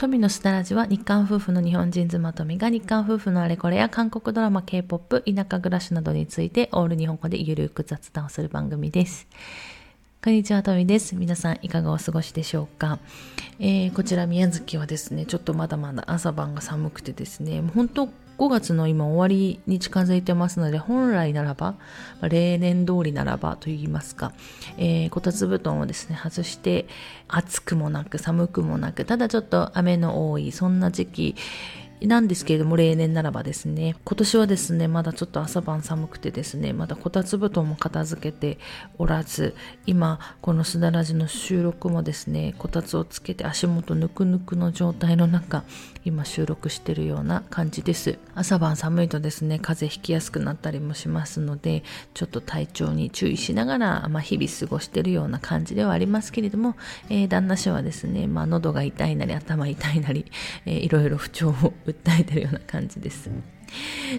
富のスタラジは日韓夫婦の日本人妻富が日韓夫婦のあれこれや韓国ドラマ、K-POP、田舎暮らしなどについてオール日本語でゆるく雑談をする番組です。こんにちは、富です。皆さんいかがお過ごしでしょうか、えー、こちら宮崎はですね、ちょっとまだまだ朝晩が寒くてですね、本当5月の今終わりに近づいてますので、本来ならば、ま、例年通りならばといいますか、えー、こたつ布団をですね、外して、暑くもなく寒くもなく、ただちょっと雨の多い、そんな時期、なんですけれども、例年ならばですね、今年はですね、まだちょっと朝晩寒くてですね、まだこたつ布団も片付けておらず、今、このすだらじの収録もですね、こたつをつけて足元ぬくぬくの状態の中、今収録してるような感じです。朝晩寒いとですね、風邪ひきやすくなったりもしますので、ちょっと体調に注意しながら、まあ、日々過ごしてるような感じではありますけれども、えー、旦那氏はですね、まあ、喉が痛いなり頭痛いなり、えー、いろいろ不調を訴えてるような感じです。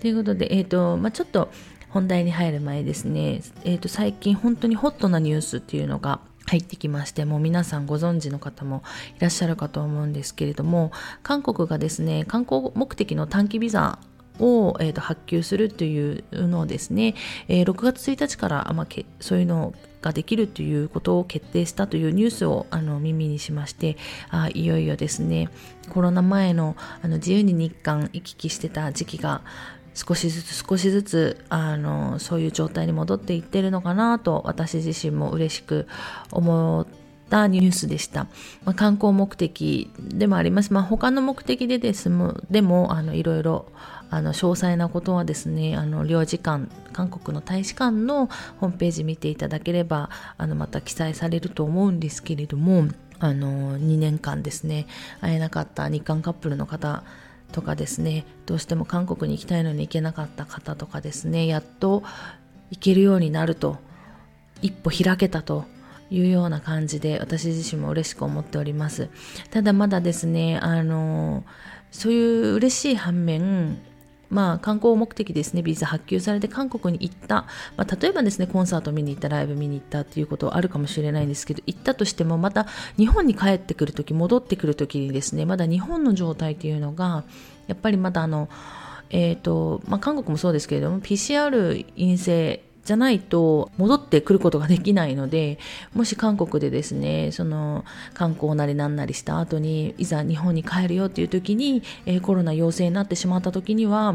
ということで、えーとまあ、ちょっと本題に入る前ですね、えー、と最近本当にホットなニュースっていうのが入ってきましてもう皆さんご存知の方もいらっしゃるかと思うんですけれども韓国がですね観光目的の短期ビザを、えーと、発給するというのをですね、えー、6月1日から、まあ、けそういうのができるということを決定したというニュースをあの耳にしましてあいよいよですねコロナ前のあの自由に日韓行き来してた時期が少しずつ少しずつあのそういう状態に戻っていってるのかなと私自身も嬉しく思ったニュースでした、まあ、観光目的でもあります、まあ、他の目的でですもでもあのいろいろあの詳細なことはですねあの領事館韓国の大使館のホームページ見ていただければあのまた記載されると思うんですけれどもあの2年間ですね会えなかった日韓カップルの方とかですねどうしても韓国に行きたいのに行けなかった方とかですねやっと行けるようになると一歩開けたというような感じで私自身も嬉しく思っております。ただまだですねあのそういう嬉しい反面まあ、観光目的ですね、ビザ発給されて韓国に行った、まあ、例えばですね、コンサート見に行った、ライブ見に行ったっていうことはあるかもしれないんですけど、行ったとしても、また日本に帰ってくるとき、戻ってくるときにですね、まだ日本の状態っていうのが、やっぱりまだあの、え、ー、と、まあ、韓国もそうですけれども、PCR 陰性じゃないと戻ってくることができないので、もし韓国でですね、その観光なりなんなりした後に、いざ日本に帰るよっていう時に、えー、コロナ陽性になってしまった時には、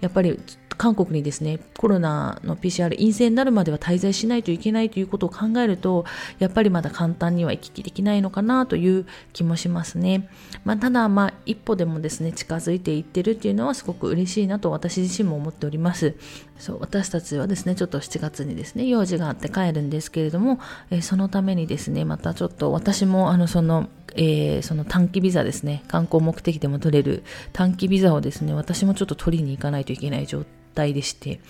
やっぱり韓国にですね、コロナの PCR 陰性になるまでは滞在しないといけないということを考えると、やっぱりまだ簡単には行き来できないのかなという気もしますね。まあ、ただ、まあ、一歩でもですね、近づいていってるっていうのはすごく嬉しいなと私自身も思っております。そう、私たちはですね、ちょっと7月にですね、用事があって帰るんですけれども、えー、そのためにですね、またちょっと私もあの、その、えー、その短期ビザですね、観光目的でも取れる短期ビザをですね、私もちょっと取りに行かないといけない状態でして、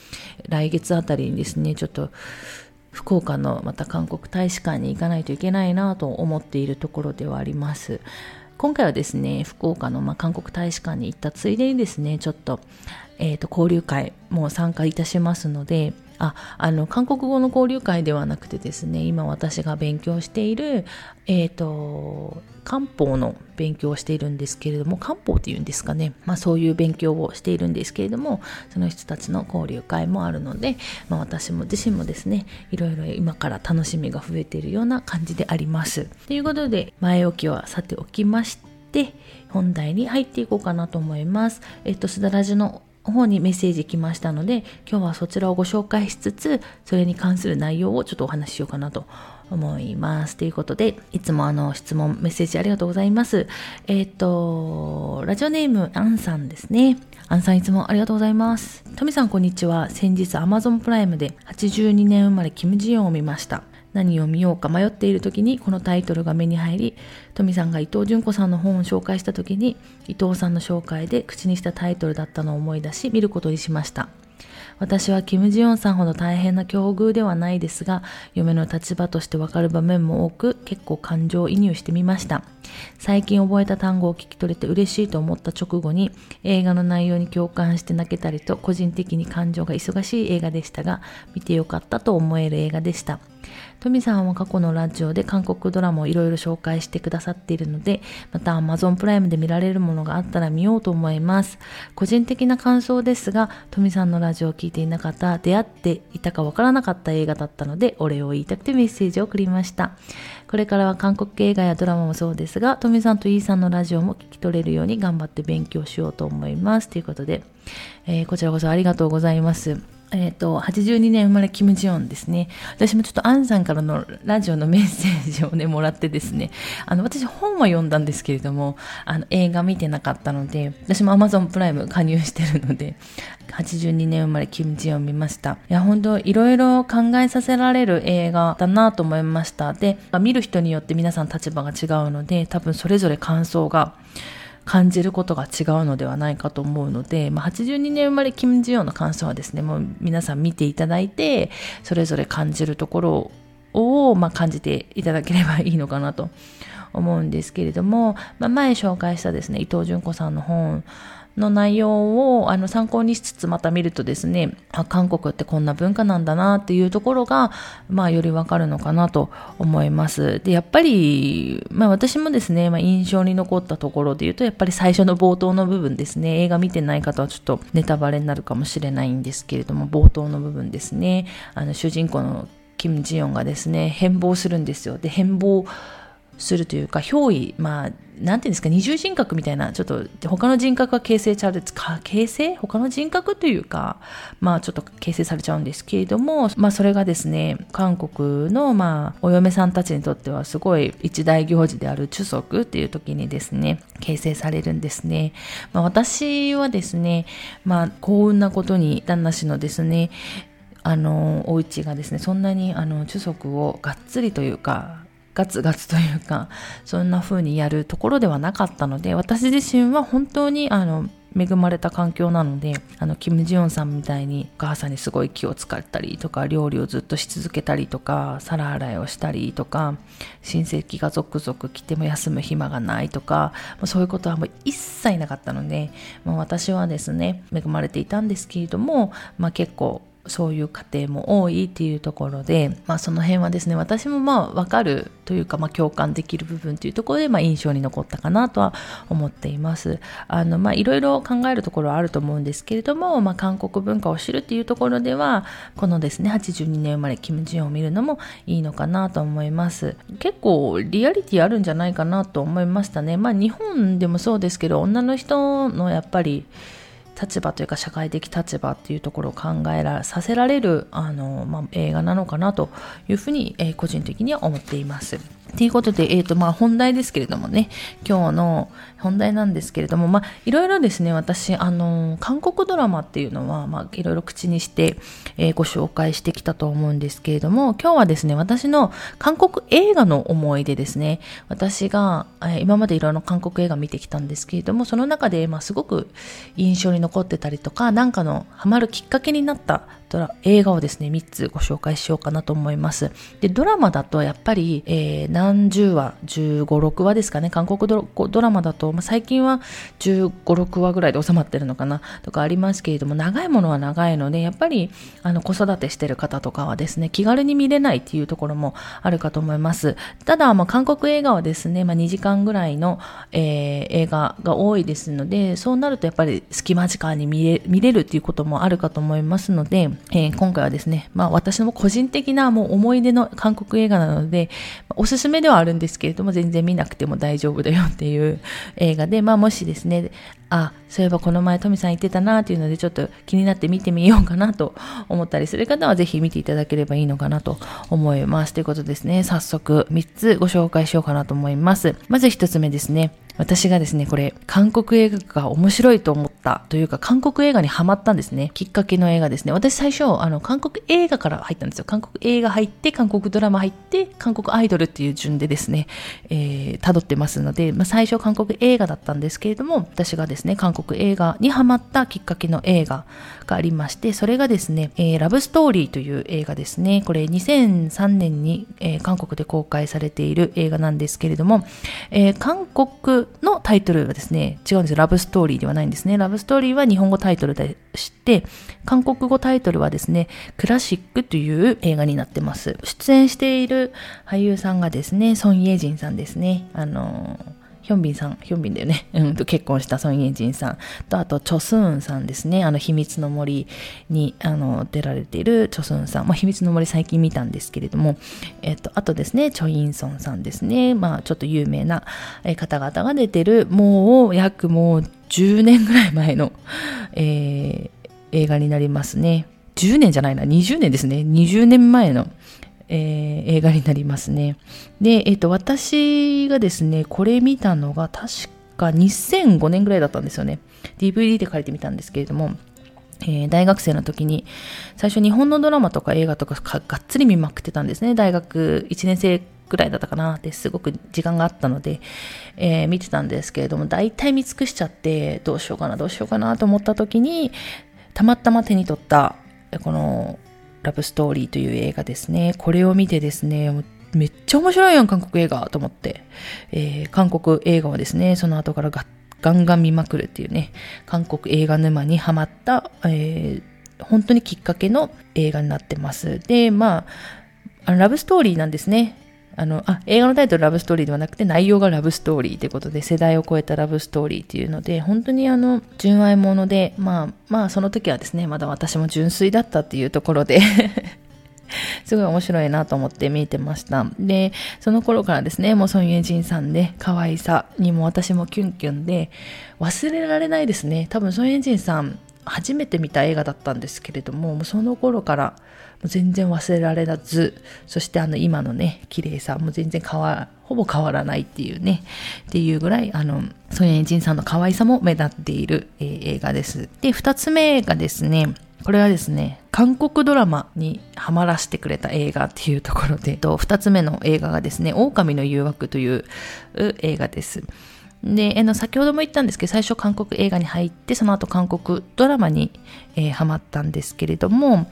来月あたりにですね、ちょっと福岡のまた韓国大使館に行かないといけないなと思っているところではあります。今回はですね、福岡のまあ韓国大使館に行ったついでにですね、ちょっと、えっ、ー、と、交流会も参加いたしますので、あ、あの、韓国語の交流会ではなくてですね、今私が勉強している、えっ、ー、と、漢方の勉強をしているんですけれども、漢方っていうんですかね。まあそういう勉強をしているんですけれども、その人たちの交流会もあるので、まあ私も自身もですね、いろいろ今から楽しみが増えているような感じであります。ということで、前置きはさておきまして、本題に入っていこうかなと思います。えっと、すだらじの方にメッセージ来ましたので、今日はそちらをご紹介しつつ、それに関する内容をちょっとお話ししようかなと思います。ということで、いつもあの質問、メッセージありがとうございます。えっ、ー、と、ラジオネーム、アンさんですね。アンさんいつもありがとうございます。トミさんこんにちは。先日 Amazon プライムで82年生まれキム・ジヨンを見ました。何を見ようか迷っている時にこのタイトルが目に入り、トミさんが伊藤純子さんの本を紹介した時に、伊藤さんの紹介で口にしたタイトルだったのを思い出し見ることにしました。私はキム・ジヨンさんほど大変な境遇ではないですが、嫁の立場としてわかる場面も多く、結構感情移入してみました。最近覚えた単語を聞き取れて嬉しいと思った直後に、映画の内容に共感して泣けたりと、個人的に感情が忙しい映画でしたが、見てよかったと思える映画でした。トミさんは過去のラジオで韓国ドラマをいろいろ紹介してくださっているので、また Amazon プライムで見られるものがあったら見ようと思います。個人的な感想ですが、トミさんのラジオを聞いていなかった、出会っていたかわからなかった映画だったので、お礼を言いたくてメッセージを送りました。これからは韓国映画やドラマもそうですが、トミさんとイーさんのラジオも聞き取れるように頑張って勉強しようと思います。ということで、えー、こちらこそありがとうございます。えっ、ー、と、82年生まれキム・ジヨンですね。私もちょっとアンさんからのラジオのメッセージをね、もらってですね、あの、私本は読んだんですけれども、あの、映画見てなかったので、私も Amazon プライム加入してるので、82年生まれキム・ジヨン見ました。いや、本当いろいろ考えさせられる映画だなと思いました。で、見る人によって皆さん立場が違うので、多分それぞれ感想が、感じることが違うのではないかと思うので、まあ、82年生まれキム・ジヨンの感想はですねもう皆さん見ていただいてそれぞれ感じるところを、まあ、感じていただければいいのかなと思うんですけれども、まあ、前紹介したですね伊藤純子さんの本の内容をあの参考にしつつまた見るとですねあ韓国ってこんな文化なんだなっていうところが、まあ、よりわかるのかなと思います。でやっぱり、まあ、私もですね、まあ、印象に残ったところで言うとやっぱり最初の冒頭の部分ですね。映画見てない方はちょっとネタバレになるかもしれないんですけれども冒頭の部分ですね。あの主人公のキム・ジヨンがですね変貌するんですよ。で変貌するというか、憑依、まあ、なんていうんですか、二重人格みたいな、ちょっと他の人格が形成されか、形成？他の人格というか、まあちょっと形成されちゃうんですけれども、まあそれがですね、韓国のまあお嫁さんたちにとってはすごい一大行事である中足っていう時にですね、形成されるんですね。まあ私はですね、まあ幸運なことに旦那氏のですね、あの、お家がですね、そんなにあの、中足をがっつりというか、ガツガツというかそんな風にやるところではなかったので私自身は本当にあの恵まれた環境なのであのキム・ジヨンさんみたいにお母さんにすごい気を使ったりとか料理をずっとし続けたりとか皿洗いをしたりとか親戚が続々来ても休む暇がないとかそういうことはもう一切なかったので、まあ、私はですね恵まれていたんですけれども、まあ、結構そういう家庭も多いっていうところで、まあ、その辺はですね私もまあ分かるというか、まあ、共感できる部分というところで、まあ、印象に残ったかなとは思っています。あの、まあ、いろいろ考えるところはあると思うんですけれども、まあ、韓国文化を知るっていうところではこのですね82年生まれキム・ジヨンを見るのもいいのかなと思います。結構リアリティあるんじゃないかなと思いましたね。まあ日本でもそうですけど女の人のやっぱり立場というか社会的立場っていうところを考えらさせられるあの、まあ、映画なのかなというふうに、えー、個人的には思っています。ということで、えっ、ー、と、まあ、本題ですけれどもね、今日の本題なんですけれども、まあ、いろいろですね、私、あの、韓国ドラマっていうのは、まあ、いろいろ口にして、えー、ご紹介してきたと思うんですけれども、今日はですね、私の韓国映画の思い出ですね、私が、えー、今までいろいろ韓国映画見てきたんですけれども、その中で、まあ、すごく印象に残ってたりとか、なんかのハマるきっかけになったドラ映画をですね、3つご紹介しようかなと思います。で、ドラマだとやっぱり、えー、何十話、15、6話ですかね、韓国ドラマだと、まあ、最近は15、6話ぐらいで収まってるのかなとかありますけれども、長いものは長いので、やっぱり、あの、子育てしてる方とかはですね、気軽に見れないっていうところもあるかと思います。ただ、まあ、韓国映画はですね、まあ、2時間ぐらいの、えー、映画が多いですので、そうなるとやっぱり隙間時間に見れ見れるっていうこともあるかと思いますので、えー、今回はですね、まあ私の個人的なもう思い出の韓国映画なので、おすすめではあるんですけれども、全然見なくても大丈夫だよっていう映画で、まあもしですね、あ、そういえばこの前トミさん言ってたなっていうのでちょっと気になって見てみようかなと思ったりする方はぜひ見ていただければいいのかなと思います。ということですね、早速3つご紹介しようかなと思います。まず1つ目ですね。私がですね、これ、韓国映画が面白いと思ったというか、韓国映画にハマったんですね。きっかけの映画ですね。私最初、あの、韓国映画から入ったんですよ。韓国映画入って、韓国ドラマ入って、韓国アイドルっていう順でですね、えー、辿ってますので、まあ、最初韓国映画だったんですけれども、私がですですね、韓国映画にハマったきっかけの映画がありまして、それがですね、えー、ラブストーリーという映画ですね。これ2003年に、えー、韓国で公開されている映画なんですけれども、えー、韓国のタイトルはですね、違うんですよ。ラブストーリーではないんですね。ラブストーリーは日本語タイトルでして、韓国語タイトルはですね、クラシックという映画になってます。出演している俳優さんがですね、ソン・イェジンさんですね。あのヒョンビンさん、ヒョンビンだよね。うんと結婚したソン・イェジンさんと、あと、チョスーンさんですね。あの、秘密の森に、あの、出られているチョスーンさん。まあ、秘密の森最近見たんですけれども、えっと、あとですね、チョインソンさんですね。まあ、ちょっと有名な方々が出てる、もう、約もう10年ぐらい前の、えー、映画になりますね。10年じゃないな、20年ですね。20年前の、えー、映画になりますね。で、えっ、ー、と、私がですね、これ見たのが確か2005年ぐらいだったんですよね。DVD で借りてみたんですけれども、えー、大学生の時に、最初日本のドラマとか映画とかがっつり見まくってたんですね。大学1年生ぐらいだったかなってすごく時間があったので、えー、見てたんですけれども、大体見尽くしちゃって、どうしようかな、どうしようかなと思った時に、たまたま手に取った、このラブストーリーという映画ですね。これを見てですね、めっちゃ面白いやん、韓国映画と思って。えー、韓国映画はですね、その後からガンガン見まくるっていうね、韓国映画沼にハマった、えー、本当にきっかけの映画になってます。で、まあ、あのラブストーリーなんですね。あの、あ、映画のタイトルラブストーリーではなくて内容がラブストーリーということで世代を超えたラブストーリーっていうので、本当にあの、純愛者で、まあ、まあその時はですね、まだ私も純粋だったっていうところで すごい面白いなと思って見てました。で、その頃からですね、もうソン・イェジンさんで可愛さにも私もキュンキュンで忘れられないですね。多分ソン・イェジンさん初めて見た映画だったんですけれども、もうその頃から全然忘れられず、そしてあの今のね、綺麗さも全然変わ、ほぼ変わらないっていうね、っていうぐらい、あの、ソニエンジンさんの可愛さも目立っている、えー、映画です。で、二つ目がですね、これはですね、韓国ドラマにハマらせてくれた映画っていうところで、二つ目の映画がですね、狼の誘惑という映画です。で、あの、先ほども言ったんですけど、最初韓国映画に入って、その後韓国ドラマに、えー、ハマったんですけれども、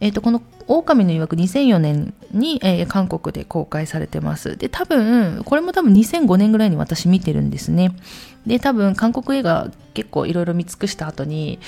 えっ、ー、と、この狼の曰く2004年に、えー、韓国で公開されてます。で、多分、これも多分2005年ぐらいに私見てるんですね。で、多分韓国映画結構いろいろ見尽くした後に、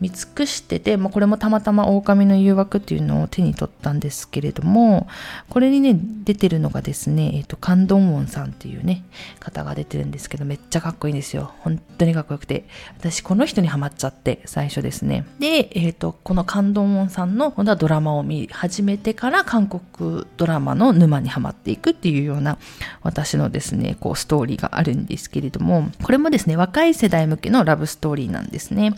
見尽くしてて、まあ、これもたまたま狼の誘惑っていうのを手に取ったんですけれども、これにね、出てるのがですね、えっ、ー、と、カンドンウォンさんっていうね、方が出てるんですけど、めっちゃかっこいいんですよ。本当にかっこよくて。私、この人にハマっちゃって、最初ですね。で、えっ、ー、と、このカンドンウォンさんの、今度はドラマを見始めてから、韓国ドラマの沼にはまっていくっていうような、私のですね、こう、ストーリーがあるんですけれども、これもですね、若い世代向けのラブストーリーなんですね。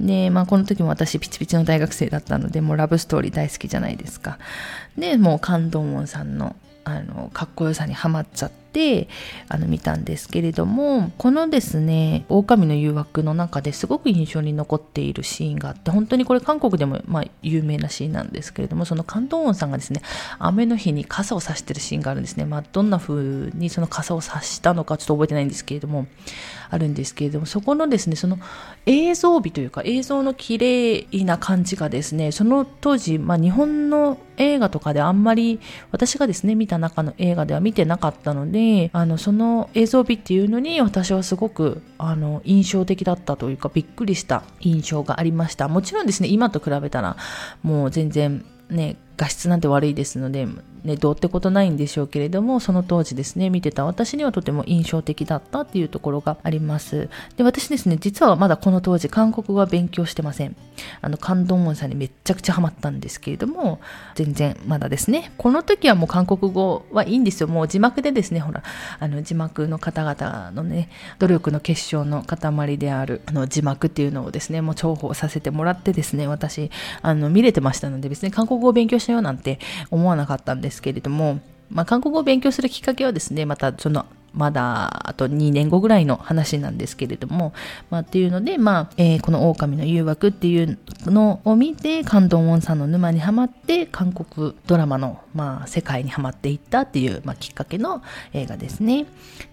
で、まあこの時も私ピチピチの大学生だったので、もうラブストーリー大好きじゃないですか。で、もうカンドンウォンさんの、あの、かっこよさにはまっちゃって、てあの見たんですけれどもこのですね狼の誘惑の中ですごく印象に残っているシーンがあって本当にこれ韓国でもまあ有名なシーンなんですけれどもその関東音さんがですね雨の日に傘を差してるシーンがあるんですね。まあどんな風にその傘を差したのかちょっと覚えてないんですけれどもあるんですけれどもそこのですねその映像美というか映像の綺麗な感じがですねその当時、まあ、日本の映画とかであんまり私がですね見た中の映画では見てなかったのでにあのその映像美っていうのに私はすごくあの印象的だったというかびっくりした印象がありました。もちろんですね今と比べたらもう全然ね画質なんて悪いですのでね、どうってことないんでしょうけれども、その当時ですね、見てた私にはとても印象的だったっていうところがあります。で、私ですね、実はまだこの当時、韓国語は勉強してません。あの、カンドンウォンさんにめっちゃくちゃハマったんですけれども、全然まだですね、この時はもう韓国語はいいんですよ。もう字幕でですね、ほら、あの、字幕の方々のね、努力の結晶の塊である、あの、字幕っていうのをですね、もう重宝させてもらってですね、私、あの、見れてましたので、別に韓国語を勉強しようなんて思わなかったんですですけれども、まあ、韓国語を勉強するきっかけはですね、またそのまだあと2年後ぐらいの話なんですけれども、まあ、っていうので、まあえー、この狼の誘惑っていうのを見てカンドンウォンさんの沼にはまって韓国ドラマの、まあ、世界にはまっていったっていう、まあ、きっかけの映画ですね。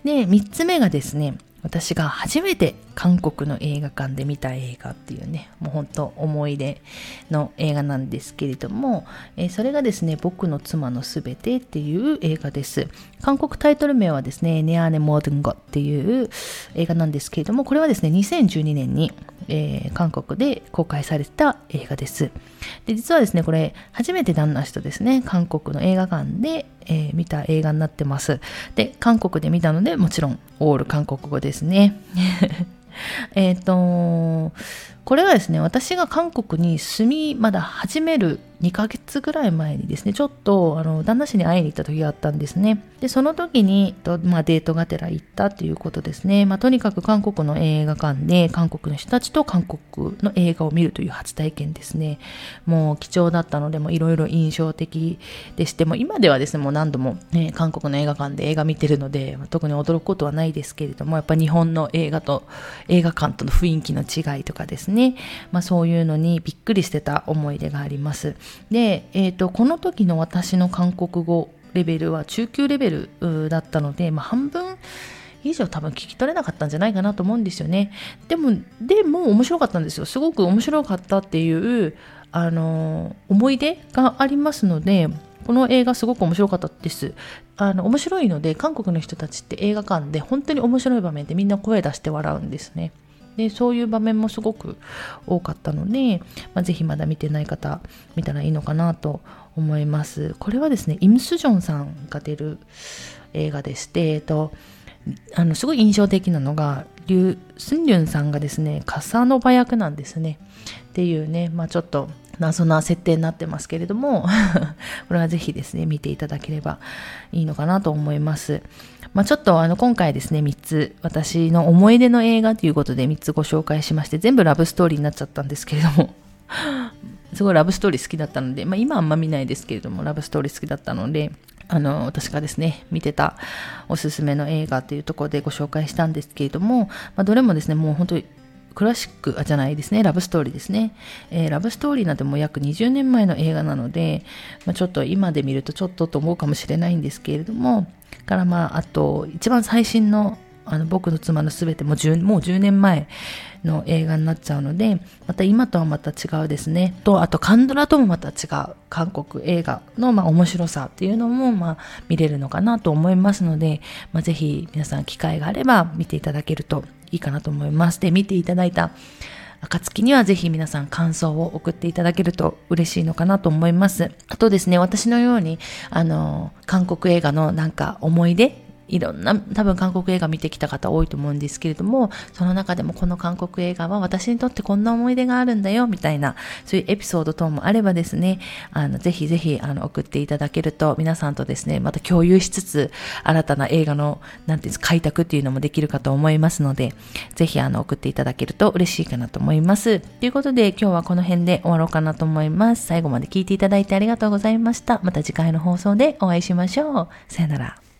で3つ目がですね私が初めて韓国の映画館で見た映画っていうね、もう本当思い出の映画なんですけれども、えー、それがですね、僕の妻のすべてっていう映画です。韓国タイトル名はですね、ネアネモードンゴっていう映画なんですけれども、これはですね、2012年に、えー、韓国で公開された映画です。で、実はですね、これ、初めて旦那氏とですね、韓国の映画館で、えー、見た映画になってます。で、韓国で見たので、もちろん、オール韓国語ですね。えっと、これはですね、私が韓国に住み、まだ始める2ヶ月ぐらい前にですね、ちょっと、あの、旦那氏に会いに行った時があったんですね。で、その時に、とまあ、デートがてら行ったっていうことですね。まあ、とにかく韓国の映画館で、韓国の人たちと韓国の映画を見るという初体験ですね。もう貴重だったので、もいろいろ印象的でして、も今ではですね、もう何度も、ね、韓国の映画館で映画見てるので、特に驚くことはないですけれども、やっぱ日本の映画と、映画館との雰囲気の違いとかですね、まあ、そういうのにびっくりしてた思い出があります。で、えーと、この時の私の韓国語レベルは中級レベルだったので、まあ、半分以上多分聞き取れなかったんじゃないかなと思うんですよね。でも、でも面白かったんですよ。すごく面白かったっていう、あの、思い出がありますので、この映画すごく面白かったです。あの、面白いので、韓国の人たちって映画館で本当に面白い場面でみんな声出して笑うんですね。でそういう場面もすごく多かったので、まあ、ぜひまだ見てない方見たらいいのかなと思います。これはですねイム・スジョンさんが出る映画でして、えっと、あのすごい印象的なのがリュ・スンリュンさんがですねカサノバ役なんですね。っていうね、まあ、ちょっと謎な設定になってますけれども これはぜひですね見ていただければいいのかなと思います。まあ、ちょっとあの今回ですね、3つ、私の思い出の映画ということで3つご紹介しまして、全部ラブストーリーになっちゃったんですけれども、すごいラブストーリー好きだったので、まあ、今あんま見ないですけれども、ラブストーリー好きだったので、あの、私がですね、見てたおすすめの映画というところでご紹介したんですけれども、まあ、どれもですね、もう本当にクラシックあじゃないですね、ラブストーリーですね。えー、ラブストーリーなんても約20年前の映画なので、まあ、ちょっと今で見るとちょっとと思うかもしれないんですけれども、からまあ、あと、一番最新の、あの、僕の妻のすべても10、もう10年前の映画になっちゃうので、また今とはまた違うですね。と、あと、カンドラともまた違う韓国映画の、まあ、面白さっていうのも、まあ、見れるのかなと思いますので、まあ、ぜひ皆さん機会があれば見ていただけるといいかなと思います。で、見ていただいた暁にはぜひ皆さん感想を送っていただけると嬉しいのかなと思います。あとですね、私のように、あの、韓国映画のなんか思い出いろんな多分韓国映画見てきた方多いと思うんですけれども、その中でもこの韓国映画は私にとってこんな思い出があるんだよ、みたいな、そういうエピソード等もあればですね、あの、ぜひぜひ、あの、送っていただけると、皆さんとですね、また共有しつつ、新たな映画の、なんていうんですか、開拓っていうのもできるかと思いますので、ぜひ、あの、送っていただけると嬉しいかなと思います。ということで、今日はこの辺で終わろうかなと思います。最後まで聞いていただいてありがとうございました。また次回の放送でお会いしましょう。さよなら。